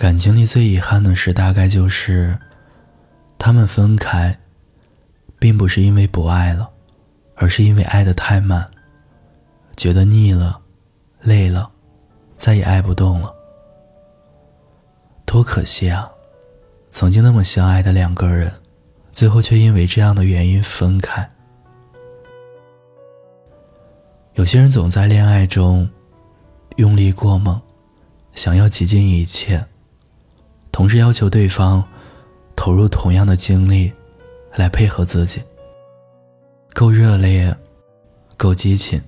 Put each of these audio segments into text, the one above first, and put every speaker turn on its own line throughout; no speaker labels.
感情里最遗憾的事，大概就是他们分开，并不是因为不爱了，而是因为爱的太慢，觉得腻了，累了，再也爱不动了。多可惜啊！曾经那么相爱的两个人，最后却因为这样的原因分开。有些人总在恋爱中用力过猛，想要极尽一切，同时要求对方投入同样的精力来配合自己，够热烈，够激情，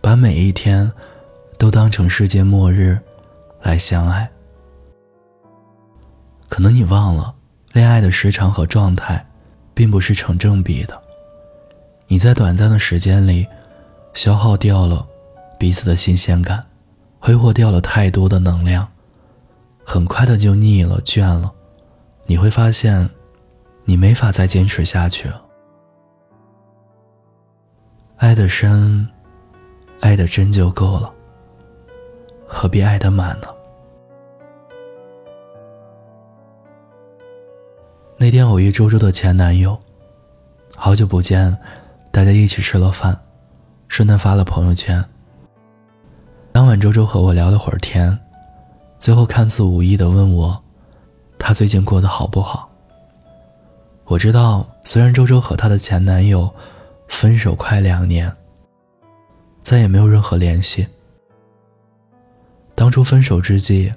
把每一天都当成世界末日来相爱。可能你忘了，恋爱的时长和状态并不是成正比的，你在短暂的时间里。消耗掉了彼此的新鲜感，挥霍掉了太多的能量，很快的就腻了、倦了。你会发现，你没法再坚持下去了。爱的深，爱的真就够了，何必爱的满呢？那天偶遇周周的前男友，好久不见，大家一起吃了饭。顺带发了朋友圈。当晚，周周和我聊了会儿天，最后看似无意的问我，他最近过得好不好？我知道，虽然周周和她的前男友分手快两年，再也没有任何联系。当初分手之际，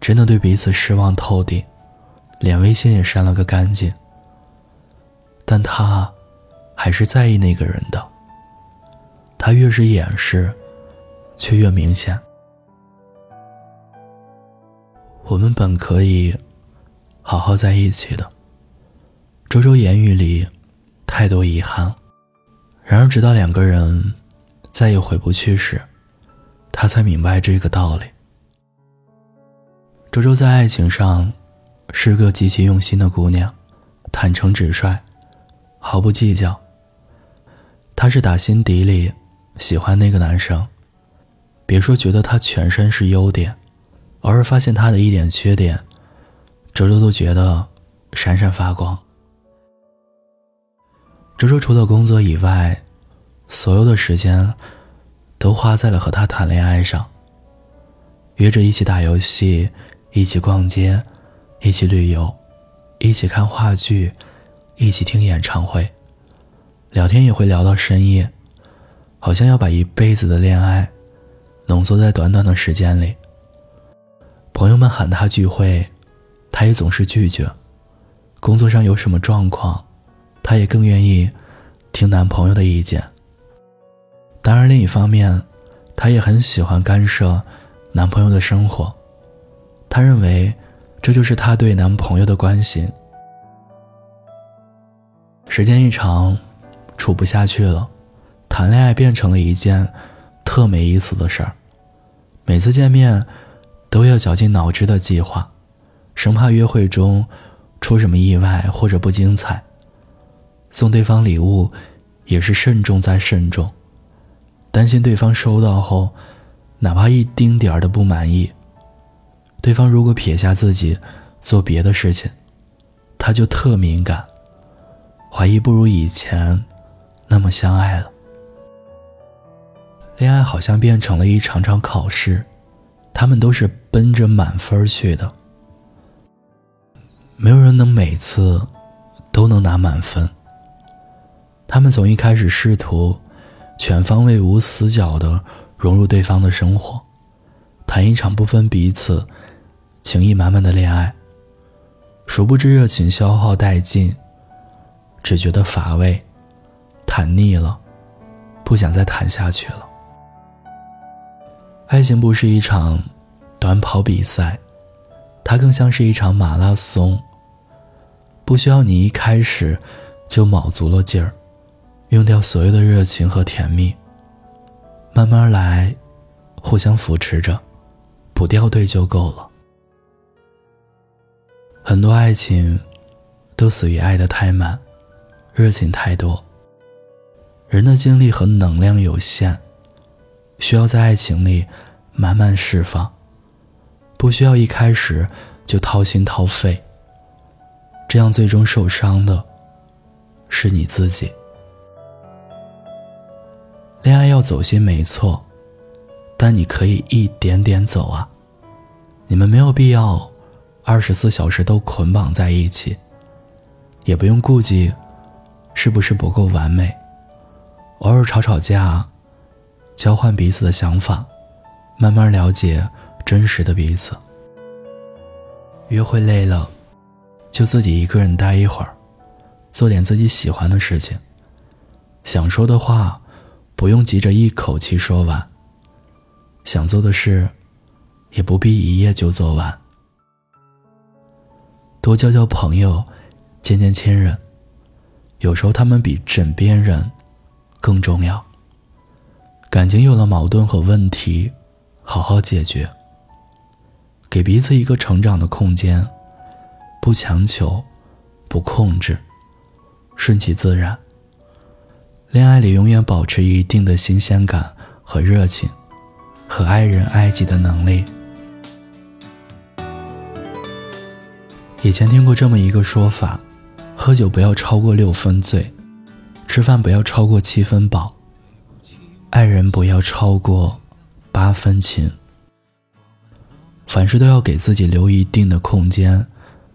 真的对彼此失望透顶，连微信也删了个干净。但他，还是在意那个人的。他越是掩饰，却越明显。我们本可以好好在一起的。周周言语里太多遗憾，然而直到两个人再也回不去时，他才明白这个道理。周周在爱情上是个极其用心的姑娘，坦诚直率，毫不计较。她是打心底里。喜欢那个男生，别说觉得他全身是优点，偶尔发现他的一点缺点，周周都觉得闪闪发光。周周除了工作以外，所有的时间都花在了和他谈恋爱上。约着一起打游戏，一起逛街，一起旅游，一起看话剧，一起听演唱会，聊天也会聊到深夜。好像要把一辈子的恋爱浓缩在短短的时间里。朋友们喊他聚会，他也总是拒绝。工作上有什么状况，他也更愿意听男朋友的意见。当然，另一方面，他也很喜欢干涉男朋友的生活。他认为这就是他对男朋友的关心。时间一长，处不下去了。谈恋爱变成了一件特没意思的事儿，每次见面都要绞尽脑汁的计划，生怕约会中出什么意外或者不精彩。送对方礼物也是慎重再慎重，担心对方收到后哪怕一丁点儿的不满意，对方如果撇下自己做别的事情，他就特敏感，怀疑不如以前那么相爱了。恋爱好像变成了一场场考试，他们都是奔着满分去的。没有人能每次都能拿满分。他们从一开始试图全方位、无死角的融入对方的生活，谈一场不分彼此、情意满满的恋爱。殊不知热情消耗殆尽，只觉得乏味，谈腻了，不想再谈下去了。爱情不是一场短跑比赛，它更像是一场马拉松。不需要你一开始就卯足了劲儿，用掉所有的热情和甜蜜，慢慢来，互相扶持着，不掉队就够了。很多爱情都死于爱的太慢，热情太多。人的精力和能量有限。需要在爱情里慢慢释放，不需要一开始就掏心掏肺。这样最终受伤的是你自己。恋爱要走心没错，但你可以一点点走啊。你们没有必要二十四小时都捆绑在一起，也不用顾忌是不是不够完美。偶尔吵吵架，交换彼此的想法，慢慢了解真实的彼此。约会累了。就自己一个人待一会儿，做点自己喜欢的事情。想说的话，不用急着一口气说完。想做的事，也不必一夜就做完。多交交朋友，见见亲人，有时候他们比枕边人更重要。感情有了矛盾和问题，好好解决，给彼此一个成长的空间。不强求，不控制，顺其自然。恋爱里永远保持一定的新鲜感和热情，和爱人爱己的能力。以前听过这么一个说法：喝酒不要超过六分醉，吃饭不要超过七分饱，爱人不要超过八分情。凡事都要给自己留一定的空间。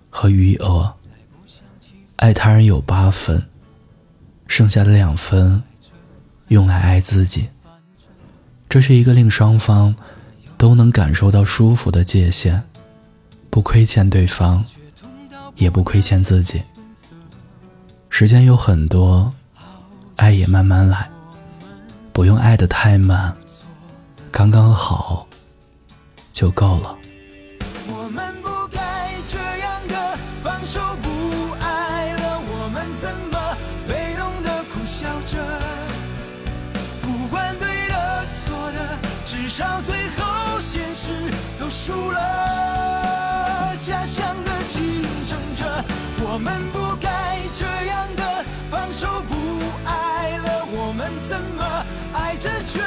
和余额，爱他人有八分，剩下的两分用来爱自己。这是一个令双方都能感受到舒服的界限，不亏欠对方，也不亏欠自己。时间有很多，爱也慢慢来，不用爱得太满，刚刚好就够了。
我们不该这样的放手不爱了，我们怎么被动的苦笑着？不管对的错的，至少最后现实都输了。家乡的竞争者，我们不该这样的放手不爱。怎么爱着却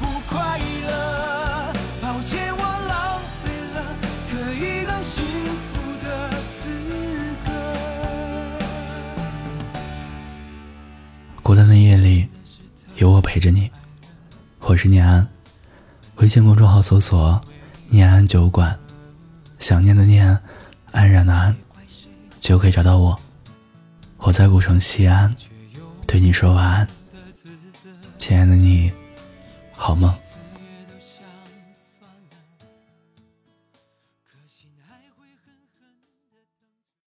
不快乐？抱歉，我浪费了可以更幸福的资
格。孤单的夜里，有我陪着你。我是念安。微信公众号搜索“念安酒馆”，想念的念，安然的安，就可以找到我。我在古城西安，对你说晚安，亲爱的你，好吗。